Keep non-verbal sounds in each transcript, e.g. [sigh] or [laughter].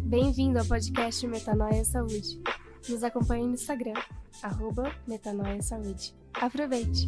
Bem-vindo ao podcast Metanoia Saúde. Nos acompanhe no Instagram, arroba Metanoia Saúde. Aproveite!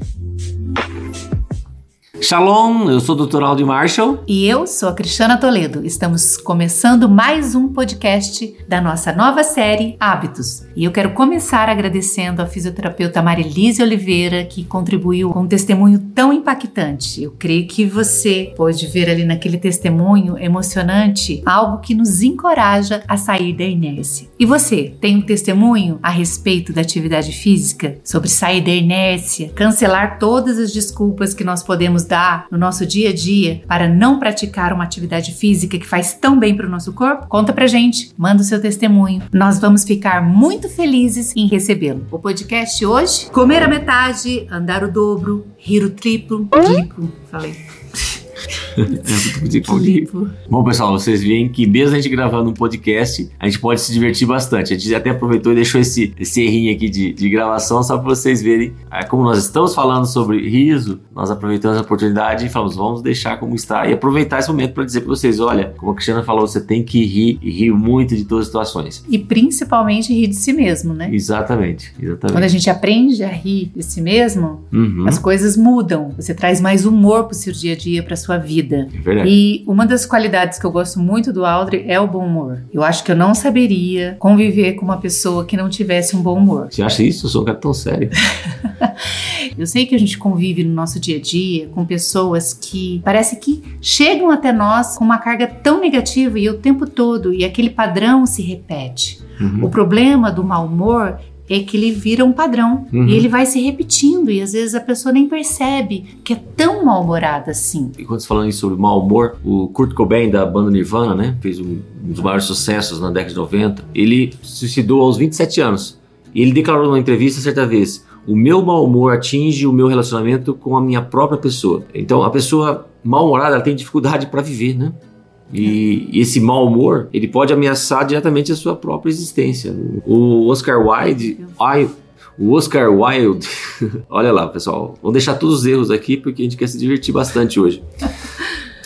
Shalom, eu sou o Dr. Aldo Marshall. E eu sou a Cristiana Toledo. Estamos começando mais um podcast da nossa nova série Hábitos. E eu quero começar agradecendo a fisioterapeuta Marilise Oliveira, que contribuiu com um testemunho tão impactante. Eu creio que você pode ver ali naquele testemunho emocionante algo que nos encoraja a sair da inércia. E você, tem um testemunho a respeito da atividade física? Sobre sair da inércia, cancelar todas as desculpas que nós podemos dar no nosso dia a dia para não praticar uma atividade física que faz tão bem para o nosso corpo? Conta pra gente, manda o seu testemunho. Nós vamos ficar muito felizes em recebê-lo. O podcast hoje: comer a metade, andar o dobro, rir o triplo. Triplo, falei. [laughs] Bom, pessoal, vocês veem que mesmo a gente gravando um podcast, a gente pode se divertir bastante. A gente até aproveitou e deixou esse, esse errinho aqui de, de gravação só para vocês verem é, como nós estamos falando sobre riso. Nós aproveitamos a oportunidade e falamos, vamos deixar como está e aproveitar esse momento para dizer para vocês: olha, como a Cristiana falou, você tem que rir e rir muito de todas as situações. E principalmente rir de si mesmo, né? Exatamente, exatamente. Quando a gente aprende a rir de si mesmo, uhum. as coisas mudam. Você traz mais humor para o seu dia a dia, para sua vida. É verdade. E uma das qualidades que eu gosto muito do Aldri é o bom humor. Eu acho que eu não saberia conviver com uma pessoa que não tivesse um bom humor. Você acha isso? Eu sou um cara tão sério. [laughs] eu sei que a gente convive no nosso dia a dia com pessoas que parece que chegam até nós com uma carga tão negativa e o tempo todo e aquele padrão se repete. Uhum. O problema do mau humor é que ele vira um padrão uhum. e ele vai se repetindo e às vezes a pessoa nem percebe que é tão mal-humorada assim. E quando você falando sobre mau humor, o Kurt Cobain da banda Nirvana, né, fez um, um dos maiores sucessos na década de 90. Ele se suicidou aos 27 anos. E ele declarou numa entrevista certa vez: "O meu mau humor atinge o meu relacionamento com a minha própria pessoa". Então a pessoa mal-humorada tem dificuldade para viver, né? E, esse mau humor, ele pode ameaçar diretamente a sua própria existência. O Oscar Wilde, o Oscar Wilde, [laughs] olha lá, pessoal, vamos deixar todos os erros aqui porque a gente quer se divertir bastante hoje.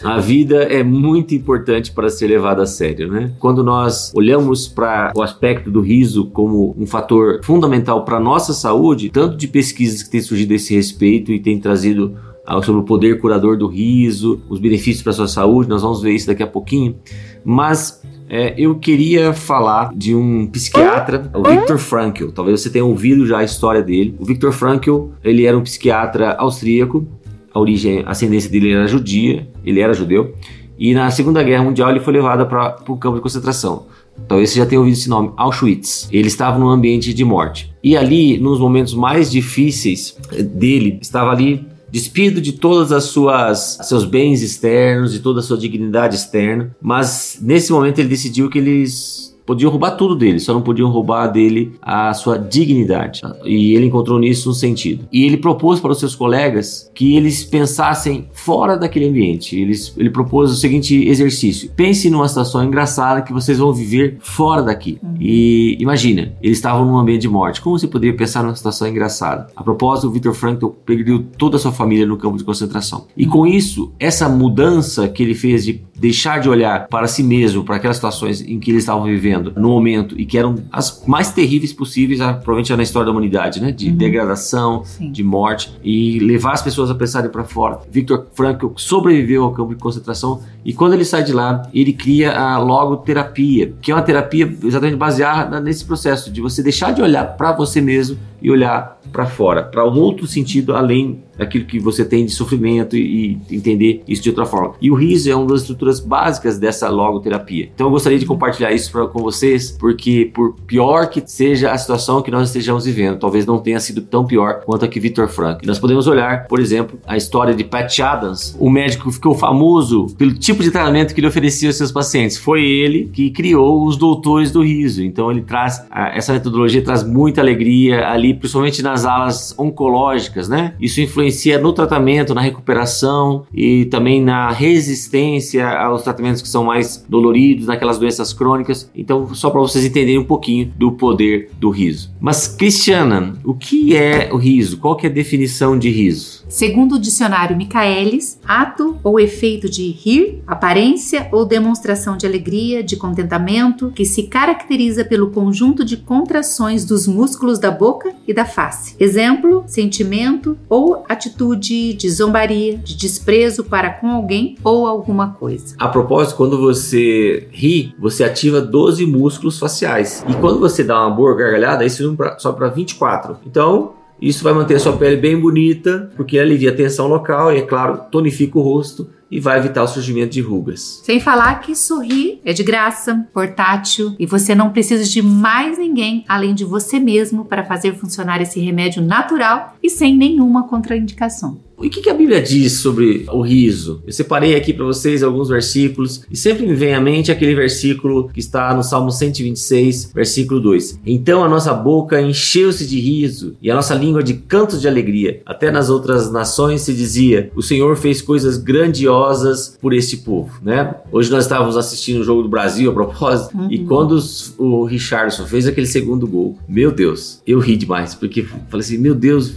A vida é muito importante para ser levada a sério, né? Quando nós olhamos para o aspecto do riso como um fator fundamental para a nossa saúde, tanto de pesquisas que têm surgido a esse respeito e têm trazido sobre o poder curador do riso, os benefícios para a sua saúde, nós vamos ver isso daqui a pouquinho. Mas é, eu queria falar de um psiquiatra, o Viktor Frankl. Talvez você tenha ouvido já a história dele. O Viktor Frankl, ele era um psiquiatra austríaco. A origem, a ascendência dele era judia, ele era judeu. E na Segunda Guerra Mundial ele foi levado para o campo de concentração. Talvez você já tenha ouvido esse nome, Auschwitz. Ele estava num ambiente de morte. E ali, nos momentos mais difíceis dele, estava ali despido de todas as suas seus bens externos, de toda a sua dignidade externa, mas nesse momento ele decidiu que eles Podiam roubar tudo dele, só não podiam roubar dele a sua dignidade. E ele encontrou nisso um sentido. E ele propôs para os seus colegas que eles pensassem fora daquele ambiente. Eles, ele propôs o seguinte exercício: pense numa situação engraçada que vocês vão viver fora daqui. Uhum. E imagina, eles estavam num ambiente de morte. Como você poderia pensar numa situação engraçada? A propósito, o Victor Frankl perdeu toda a sua família no campo de concentração. E com isso, essa mudança que ele fez de deixar de olhar para si mesmo, para aquelas situações em que eles estavam vivendo no momento e que eram as mais terríveis possíveis, provavelmente na história da humanidade, né? De uhum. degradação, Sim. de morte e levar as pessoas a pensarem para fora. Viktor Frankl sobreviveu ao campo de concentração e quando ele sai de lá, ele cria a logoterapia, que é uma terapia exatamente baseada nesse processo de você deixar de olhar para você mesmo e olhar para fora, para um outro sentido além daquilo que você tem de sofrimento e, e, entender isso de outra forma. E o riso é uma das estruturas básicas dessa logoterapia. Então eu gostaria de compartilhar isso pra, com vocês, porque por pior que seja a situação que nós estejamos vivendo, talvez não tenha sido tão pior quanto a que Victor Frank. Nós podemos olhar, por exemplo, a história de Pat Adams, o médico que ficou famoso pelo tipo de tratamento que ele oferecia aos seus pacientes. Foi ele que criou os doutores do riso. Então ele traz essa metodologia traz muita alegria ali, principalmente nas alas oncológicas, né? Isso influencia no tratamento, na recuperação e também na resistência aos tratamentos que são mais doloridos, naquelas doenças crônicas. Então, só para vocês entenderem um pouquinho do poder do riso. Mas, Cristiana, o que é o riso? Qual que é a definição de riso? Segundo o dicionário Michaelis, ato ou efeito de rir, aparência ou demonstração de alegria, de contentamento, que se caracteriza pelo conjunto de contrações dos músculos da boca e da face. Exemplo, sentimento ou atitude de zombaria, de desprezo para com alguém ou alguma coisa. A propósito, quando você ri, você ativa 12 músculos faciais. E quando você dá uma boa gargalhada, isso sobe para 24. Então, isso vai manter a sua pele bem bonita, porque alivia a tensão local e, é claro, tonifica o rosto e vai evitar o surgimento de rugas. Sem falar que sorrir é de graça, portátil e você não precisa de mais ninguém além de você mesmo para fazer funcionar esse remédio natural e sem nenhuma contraindicação. E o que, a Bíblia diz sobre o riso? Eu separei aqui para vocês alguns versículos e sempre me vem à mente aquele versículo que está no Salmo 126, versículo 2. Então a nossa boca encheu-se de riso e a nossa língua de cantos de alegria. Até nas outras nações se dizia: O Senhor fez coisas grandiosas por este povo, né? Hoje nós estávamos assistindo o jogo do Brasil a propósito uhum. e quando o Richardson fez aquele segundo gol, meu Deus, eu ri demais porque falei assim: meu Deus,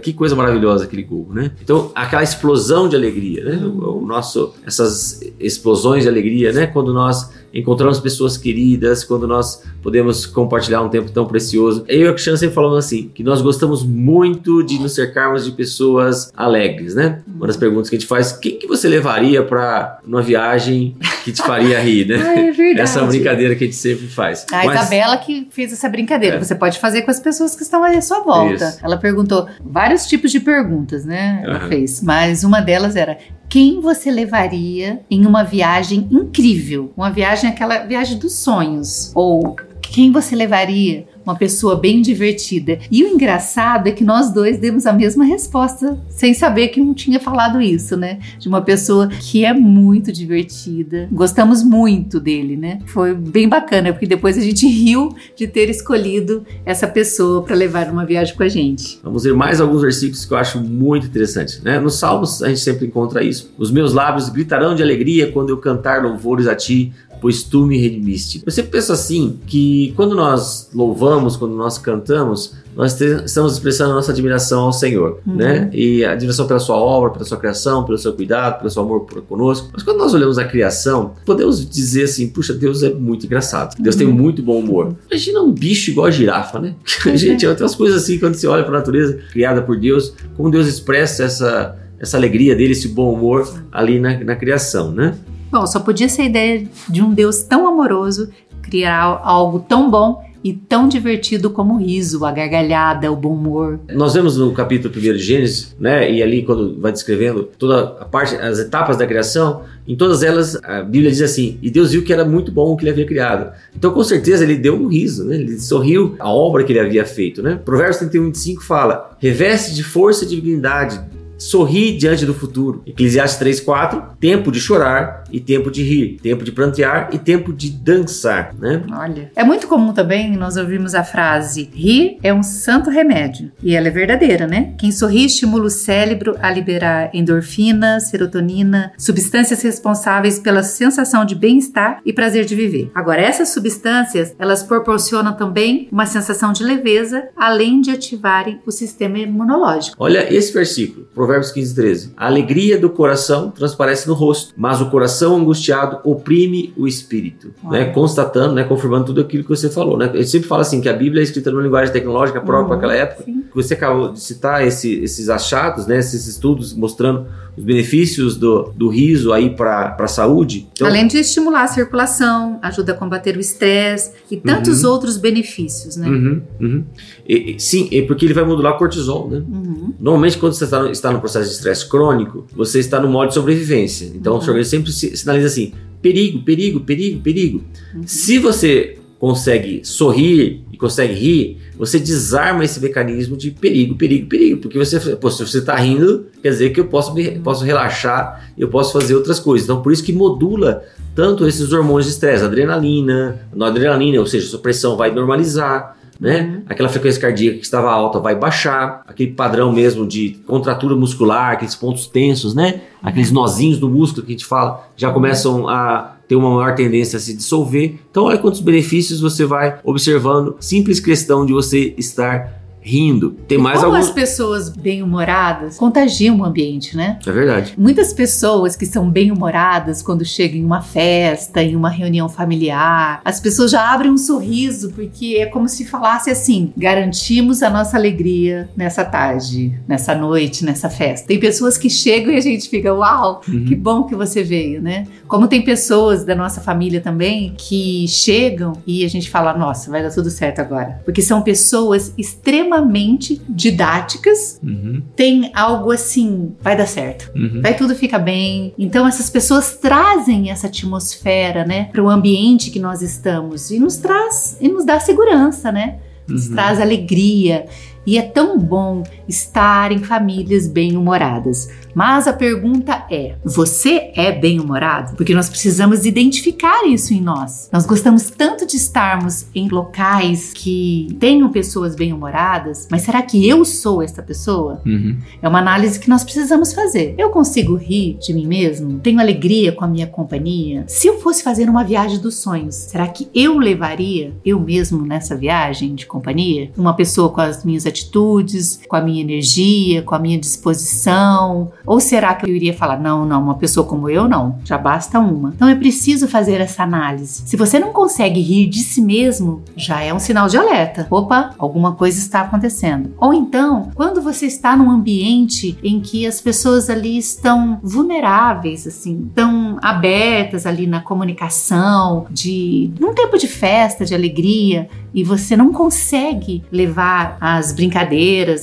que coisa maravilhosa aquele gol, né? Então, aquela explosão de alegria, né? O, o, nosso, essas explosões de alegria, né? Quando nós encontramos pessoas queridas, quando nós podemos compartilhar um tempo tão precioso. Eu e a Cristiano sempre falamos assim, que nós gostamos muito de nos cercarmos de pessoas alegres, né? Uma das perguntas que a gente faz, quem que você levaria para uma viagem que te faria rir, né? [laughs] Ah, é verdade. Essa brincadeira que a gente sempre faz. A Mas... Isabela que fez essa brincadeira, é. você pode fazer com as pessoas que estão à sua volta. Isso. Ela perguntou vários tipos de perguntas, né? Ela uhum. fez, mas uma delas era quem você levaria em uma viagem incrível? Uma viagem, aquela viagem dos sonhos. Ou quem você levaria uma pessoa bem divertida. E o engraçado é que nós dois demos a mesma resposta, sem saber que não tinha falado isso, né? De uma pessoa que é muito divertida. Gostamos muito dele, né? Foi bem bacana, porque depois a gente riu de ter escolhido essa pessoa para levar uma viagem com a gente. Vamos ver mais alguns versículos que eu acho muito interessantes, né? Nos Salmos a gente sempre encontra isso. Os meus lábios gritarão de alegria quando eu cantar louvores a ti, pois tu me redimiste. Eu sempre penso assim, que quando nós louvamos, quando nós cantamos, nós estamos expressando a nossa admiração ao Senhor, uhum. né? E a admiração pela sua obra, pela sua criação, pelo seu cuidado, pelo seu amor por conosco. Mas quando nós olhamos a criação, podemos dizer assim, puxa, Deus é muito engraçado. Deus uhum. tem muito bom humor. Imagina um bicho igual a girafa, né? Uhum. [laughs] Gente, tem umas coisas assim, quando você olha para a natureza criada por Deus, como Deus expressa essa essa alegria dele, esse bom humor ali na, na criação, né? Bom, só podia ser a ideia de um Deus tão amoroso criar algo tão bom e tão divertido como o riso, a gargalhada, o bom humor. Nós vemos no capítulo 1 de Gênesis, né, e ali quando vai descrevendo toda a parte, as etapas da criação, em todas elas a Bíblia diz assim: "E Deus viu que era muito bom o que ele havia criado". Então, com certeza ele deu um riso, né? Ele sorriu a obra que ele havia feito, né? Provérbios 31, 25 fala: "Reveste de força e dignidade sorri diante do futuro. Eclesiastes 3:4, tempo de chorar e tempo de rir, tempo de prantear e tempo de dançar, né? Olha, é muito comum também nós ouvimos a frase rir é um santo remédio, e ela é verdadeira, né? Quem sorri estimula o cérebro a liberar endorfina, serotonina, substâncias responsáveis pela sensação de bem-estar e prazer de viver. Agora, essas substâncias, elas proporcionam também uma sensação de leveza, além de ativarem o sistema imunológico. Olha esse versículo, Provérbios 15, 13. A alegria do coração transparece no rosto, mas o coração angustiado oprime o espírito. Né? Constatando, né? confirmando tudo aquilo que você falou. Né? Ele sempre fala assim que a Bíblia é escrita numa linguagem tecnológica própria uhum, para aquela época. Sim. Você acabou de citar esse, esses achados, né? esses estudos mostrando os benefícios do, do riso aí para a saúde. Então, Além de estimular a circulação, ajuda a combater o estresse e tantos uhum. outros benefícios, né? Uhum, uhum. E, sim, porque ele vai modular o cortisol, né? Uhum. Normalmente, quando você está, está no processo de estresse crônico, você está no modo de sobrevivência. Então, o seu organismo sempre sinaliza assim: perigo, perigo, perigo, perigo. Uhum. Se você consegue sorrir e consegue rir, você desarma esse mecanismo de perigo, perigo, perigo. Porque você, pô, se você está rindo, quer dizer que eu posso, me, posso relaxar, eu posso fazer outras coisas. Então, por isso que modula tanto esses hormônios de estresse, adrenalina, noradrenalina, ou seja, sua pressão vai normalizar. Né? Uhum. Aquela frequência cardíaca que estava alta vai baixar, aquele padrão mesmo de contratura muscular, aqueles pontos tensos, né? Aqueles nozinhos do músculo que a gente fala já começam a ter uma maior tendência a se dissolver. Então, olha quantos benefícios você vai observando. Simples questão de você estar rindo. Tem mais Como alguns. as pessoas bem-humoradas contagiam o ambiente, né? É verdade. Muitas pessoas que são bem-humoradas quando chegam em uma festa, em uma reunião familiar, as pessoas já abrem um sorriso porque é como se falasse assim: garantimos a nossa alegria nessa tarde, nessa noite, nessa festa. Tem pessoas que chegam e a gente fica, uau, Uhum. que bom que você veio, né? Como tem pessoas da nossa família também que chegam e a gente fala, nossa, vai dar tudo certo agora. Porque são pessoas extremamente didáticas, Uhum. tem algo assim, vai dar certo Uhum. vai tudo fica bem. Então essas pessoas trazem essa atmosfera, né, para o ambiente que nós estamos e nos traz e nos dá segurança, né? Nos Uhum. traz alegria. E é tão bom estar em famílias bem-humoradas. Mas a pergunta é: você é bem-humorado? Porque nós precisamos identificar isso em nós. Nós gostamos tanto de estarmos em locais que tenham pessoas bem-humoradas, mas será que eu sou essa pessoa? Uhum. É uma análise que nós precisamos fazer. Eu consigo rir de mim mesmo? Tenho alegria com a minha companhia? Se eu fosse fazer uma viagem dos sonhos, será que eu levaria eu mesmo nessa viagem de companhia? Uma pessoa com as minhas atitudes, com a minha energia, com a minha disposição? Ou será que eu iria falar, não, não, uma pessoa como eu não, já basta uma? Então é preciso fazer essa análise. Se você não consegue rir de si mesmo, já é um sinal de alerta. Opa, alguma coisa está acontecendo. Ou então, quando você está num ambiente em que as pessoas ali estão vulneráveis, assim, estão abertas ali na comunicação, de num tempo de festa, de alegria, e você não consegue levar as brincadeiras,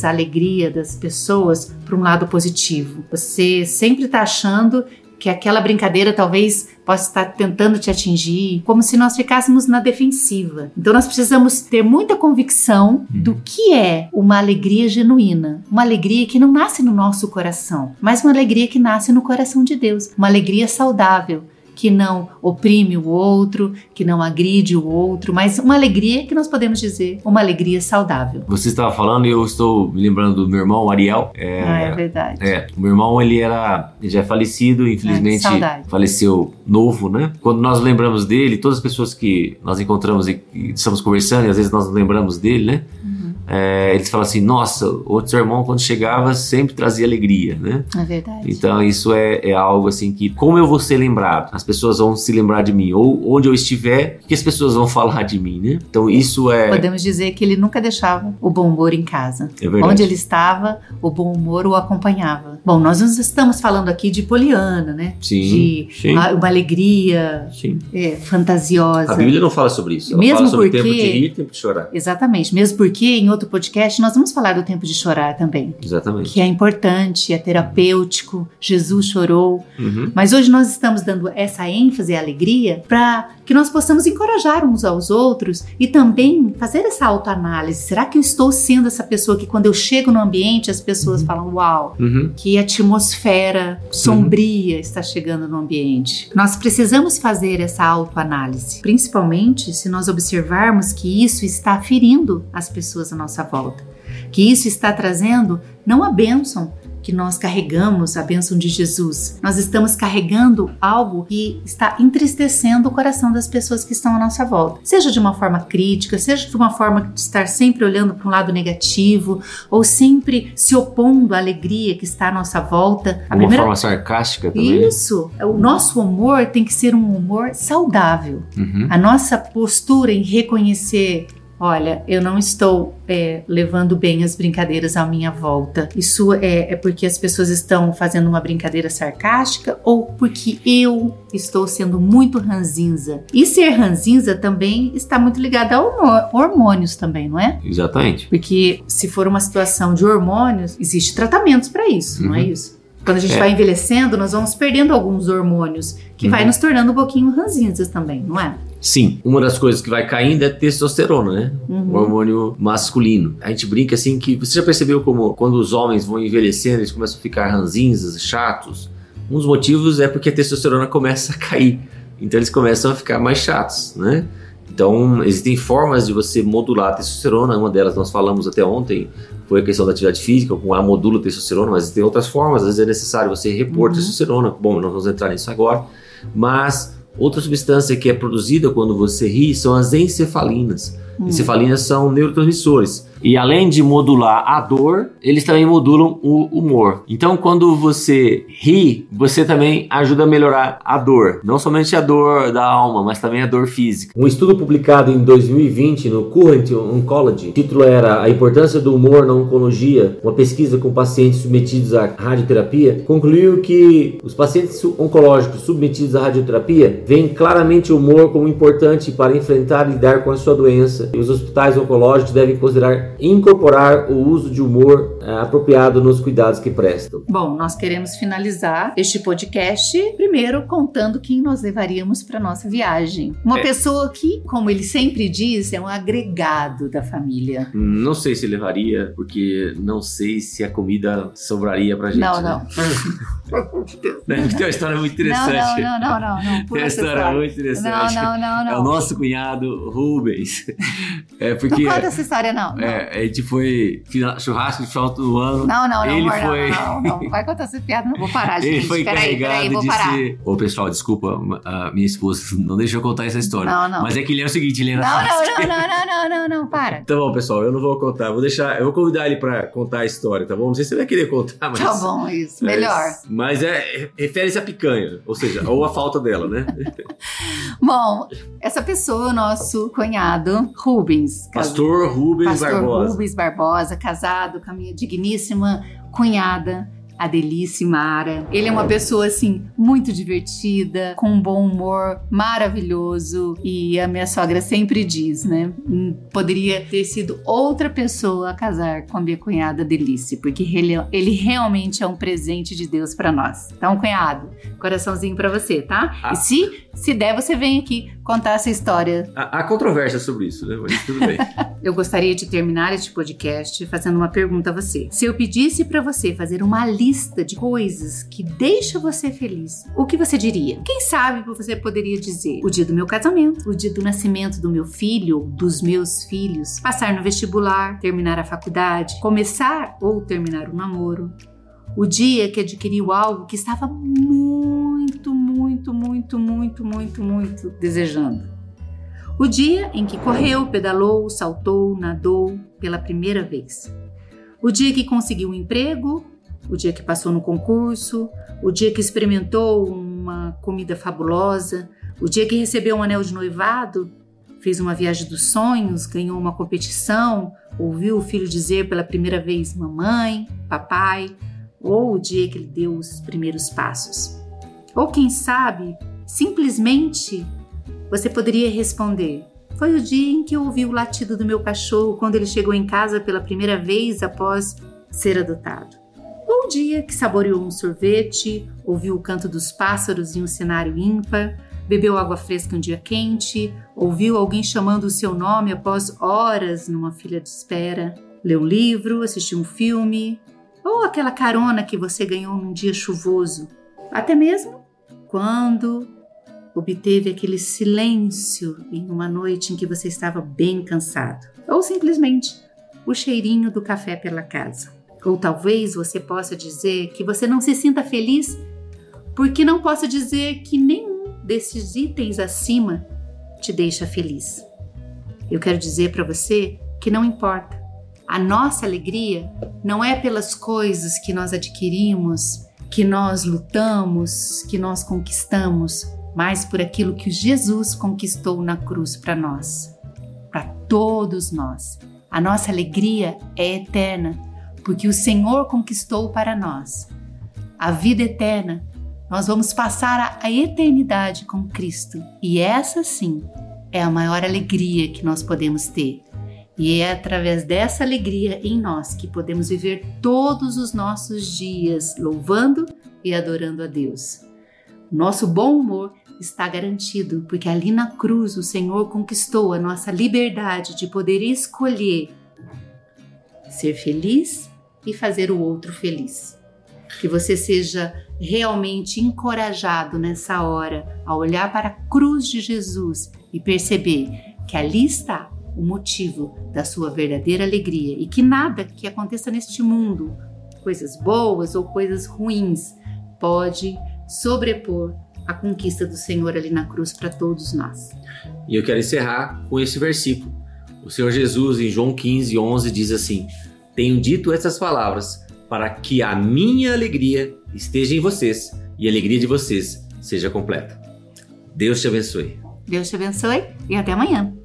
a alegria das pessoas para um lado positivo. Você sempre está achando que aquela brincadeira talvez possa estar tentando te atingir, como se nós ficássemos na defensiva. Então nós precisamos ter muita convicção do que é uma alegria genuína, uma alegria que não nasce no nosso coração, mas uma alegria que nasce no coração de Deus, uma alegria saudável que não oprime o outro, que não agride o outro, mas uma alegria que nós podemos dizer uma alegria saudável. Você estava falando e eu estou me lembrando do meu irmão, Ariel. É, Ah, é verdade. É, o meu irmão ele era, ele já é falecido, infelizmente saudade. faleceu novo, né? Quando nós lembramos dele, todas as pessoas que nós encontramos e, e estamos conversando, e às vezes nós lembramos dele, né? Uhum. É, eles falam assim: Nossa, o seu irmão quando chegava sempre trazia alegria, né? É verdade. Então isso é, é algo assim que, como eu vou ser lembrado? As pessoas vão se lembrar de mim, ou onde eu estiver, o que as pessoas vão [laughs] falar de mim, né? Então isso é, Podemos dizer que ele nunca deixava o bom humor em casa. é verdade. Onde ele estava, o bom humor o acompanhava. Bom, nós não estamos falando aqui de poliana, né? Sim, de sim. a- uma alegria Sim. é, fantasiosa. A Bíblia não fala sobre isso. Ela Mesmo fala sobre porque- tempo de rir e tempo de chorar. Exatamente. Mesmo porque em outro podcast nós vamos falar do tempo de chorar também. Exatamente. Que é importante, é terapêutico. Jesus chorou. Uhum. Mas hoje nós estamos dando essa ênfase e alegria para que nós possamos encorajar uns aos outros e também fazer essa autoanálise. Será que eu estou sendo essa pessoa que quando eu chego no ambiente as pessoas falam: Uau, Uhum. que atmosfera sombria está chegando no ambiente. Nós precisamos fazer essa autoanálise, principalmente se nós observarmos que isso está ferindo as pessoas à nossa volta, que isso está trazendo não a bênção que nós carregamos, a bênção de Jesus. Nós estamos carregando algo que está entristecendo o coração das pessoas que estão à nossa volta. Seja de uma forma crítica, seja de uma forma de estar sempre olhando para um lado negativo, ou sempre se opondo à alegria que está à nossa volta. A Uma forma sarcástica também. né? Isso, o nosso humor tem que ser um humor saudável. Uhum. A nossa postura em reconhecer, olha, eu não estou é, levando bem as brincadeiras à minha volta. Isso é, é porque as pessoas estão fazendo uma brincadeira sarcástica ou porque eu estou sendo muito ranzinza. E ser ranzinza também está muito ligado a hormô- hormônios também, não é? Exatamente. Porque se for uma situação de hormônios, existe tratamentos para isso, não é Uhum. isso? Quando a gente É. vai envelhecendo, nós vamos perdendo alguns hormônios que vai Uhum. nos tornando um pouquinho ranzinzas também, não é? Sim, uma das coisas que vai caindo é testosterona, né? Uhum. O hormônio masculino. A gente brinca assim que você já percebeu como quando os homens vão envelhecendo, eles começam a ficar ranzinzas, chatos. Um dos motivos é porque a testosterona começa a cair. Então eles começam a ficar mais chatos, né? Então, existem formas de você modular a testosterona. Uma delas nós falamos até ontem, foi a questão da atividade física, com a modula a testosterona, mas tem outras formas. Às vezes é necessário você repor Uhum. testosterona. Bom, não vamos entrar nisso agora. Mas outra substância que é produzida quando você ri são as encefalinas. Hum. Encefalinas são neurotransmissores. E além de modular a dor, eles também modulam o humor. Então, quando você ri, você também ajuda a melhorar a dor. Não somente a dor da alma, mas também a dor física. Um estudo publicado em 2020 no Current Oncology, o título era A Importância do Humor na Oncologia, uma pesquisa com pacientes submetidos à radioterapia, concluiu que os pacientes oncológicos submetidos à radioterapia veem claramente o humor como importante para enfrentar e lidar com a sua doença. E os hospitais oncológicos devem considerar incorporar o uso de humor é, apropriado nos cuidados que prestam. Bom, nós queremos finalizar este podcast primeiro contando quem nós levaríamos para nossa viagem. Uma é. pessoa que, como ele sempre diz, é um agregado da família. Não sei se levaria, porque não sei se a comida sobraria pra gente. Não, não. [laughs] Tem uma história muito interessante. Não, não, não, não. Tem uma história muito interessante. Não, não, não, não. É o nosso cunhado Rubens. É porque. Não conta essa história, não. É, a gente foi churrasco de final do ano. Não, não, não. Ele foi. Não, não, Vai contar essa piada, não vou parar, gente. Ele foi carregado peraí, vou parar. Ô, pessoal, desculpa, a minha esposa não deixou contar essa história. Não, não. Mas é que ele é o seguinte, ele era. Não, não, não, não, não, não, não, para. Então, bom, pessoal, eu não vou contar. Vou deixar. Eu vou convidar ele pra contar a história, tá bom? Não sei se ele vai querer contar, mas. Tá bom, isso. Melhor. Mas, é, refere-se à picanha, ou seja, ou a falta dela, né? [laughs] bom, essa pessoa, nosso cunhado, Rubens. Pastor Rubens Pastor Barbosa. Rubens Barbosa, casado com a minha digníssima cunhada, a Delice Mara. Ele é uma pessoa assim muito divertida, com um bom humor maravilhoso e a minha sogra sempre diz, né? Hum, poderia ter sido outra pessoa a casar com a minha cunhada Delice, porque ele, ele realmente é um presente de Deus para nós. Então, cunhado, coraçãozinho para você, tá? Ah. E se se der, você vem aqui contar essa história. Há, há controvérsia sobre isso, né? Mas tudo bem. [laughs] eu gostaria de terminar este podcast fazendo uma pergunta a você. Se eu pedisse para você fazer uma lista de coisas que deixa você feliz, o que você diria? Quem sabe você poderia dizer o dia do meu casamento, o dia do nascimento do meu filho, dos meus filhos, passar no vestibular, terminar a faculdade, começar ou terminar o um namoro, o dia que adquiriu algo que estava muito, muito, muito, muito, muito, muito desejando. O dia em que correu, pedalou, saltou, nadou pela primeira vez. O dia que conseguiu um emprego, o dia que passou no concurso, o dia que experimentou uma comida fabulosa, o dia que recebeu um anel de noivado, fez uma viagem dos sonhos, ganhou uma competição, ouviu o filho dizer pela primeira vez mamãe, papai, ou o dia que ele deu os primeiros passos. Ou quem sabe, simplesmente você poderia responder: Foi o dia em que eu ouvi o latido do meu cachorro quando ele chegou em casa pela primeira vez após ser adotado. Ou o dia que saboreou um sorvete, ouviu o canto dos pássaros em um cenário ímpar, bebeu água fresca um dia quente, ouviu alguém chamando o seu nome após horas numa fila de espera, leu um livro, assistiu um filme, ou aquela carona que você ganhou num dia chuvoso, até mesmo quando obteve aquele silêncio em uma noite em que você estava bem cansado, ou simplesmente o cheirinho do café pela casa. Ou talvez você possa dizer que você não se sinta feliz porque não possa dizer que nenhum desses itens acima te deixa feliz. Eu quero dizer para você que não importa. A nossa alegria não é pelas coisas que nós adquirimos, que nós lutamos, que nós conquistamos, mas por aquilo que Jesus conquistou na cruz para nós, para todos nós. A nossa alegria é eterna, porque o Senhor conquistou para nós. A vida eterna, nós vamos passar a eternidade com Cristo, e essa sim é a maior alegria que nós podemos ter. E é através dessa alegria em nós que podemos viver todos os nossos dias louvando e adorando a Deus. Nosso bom humor está garantido, porque ali na cruz o Senhor conquistou a nossa liberdade de poder escolher ser feliz e fazer o outro feliz. Que você seja realmente encorajado nessa hora a olhar para a cruz de Jesus e perceber que ali está o motivo da sua verdadeira alegria e que nada que aconteça neste mundo, coisas boas ou coisas ruins, pode sobrepor a conquista do Senhor ali na cruz para todos nós. E eu quero encerrar com esse versículo. O Senhor Jesus, em João 15, 11, diz assim: Tenho dito essas palavras para que a minha alegria esteja em vocês e a alegria de vocês seja completa. Deus te abençoe. Deus te abençoe e até amanhã.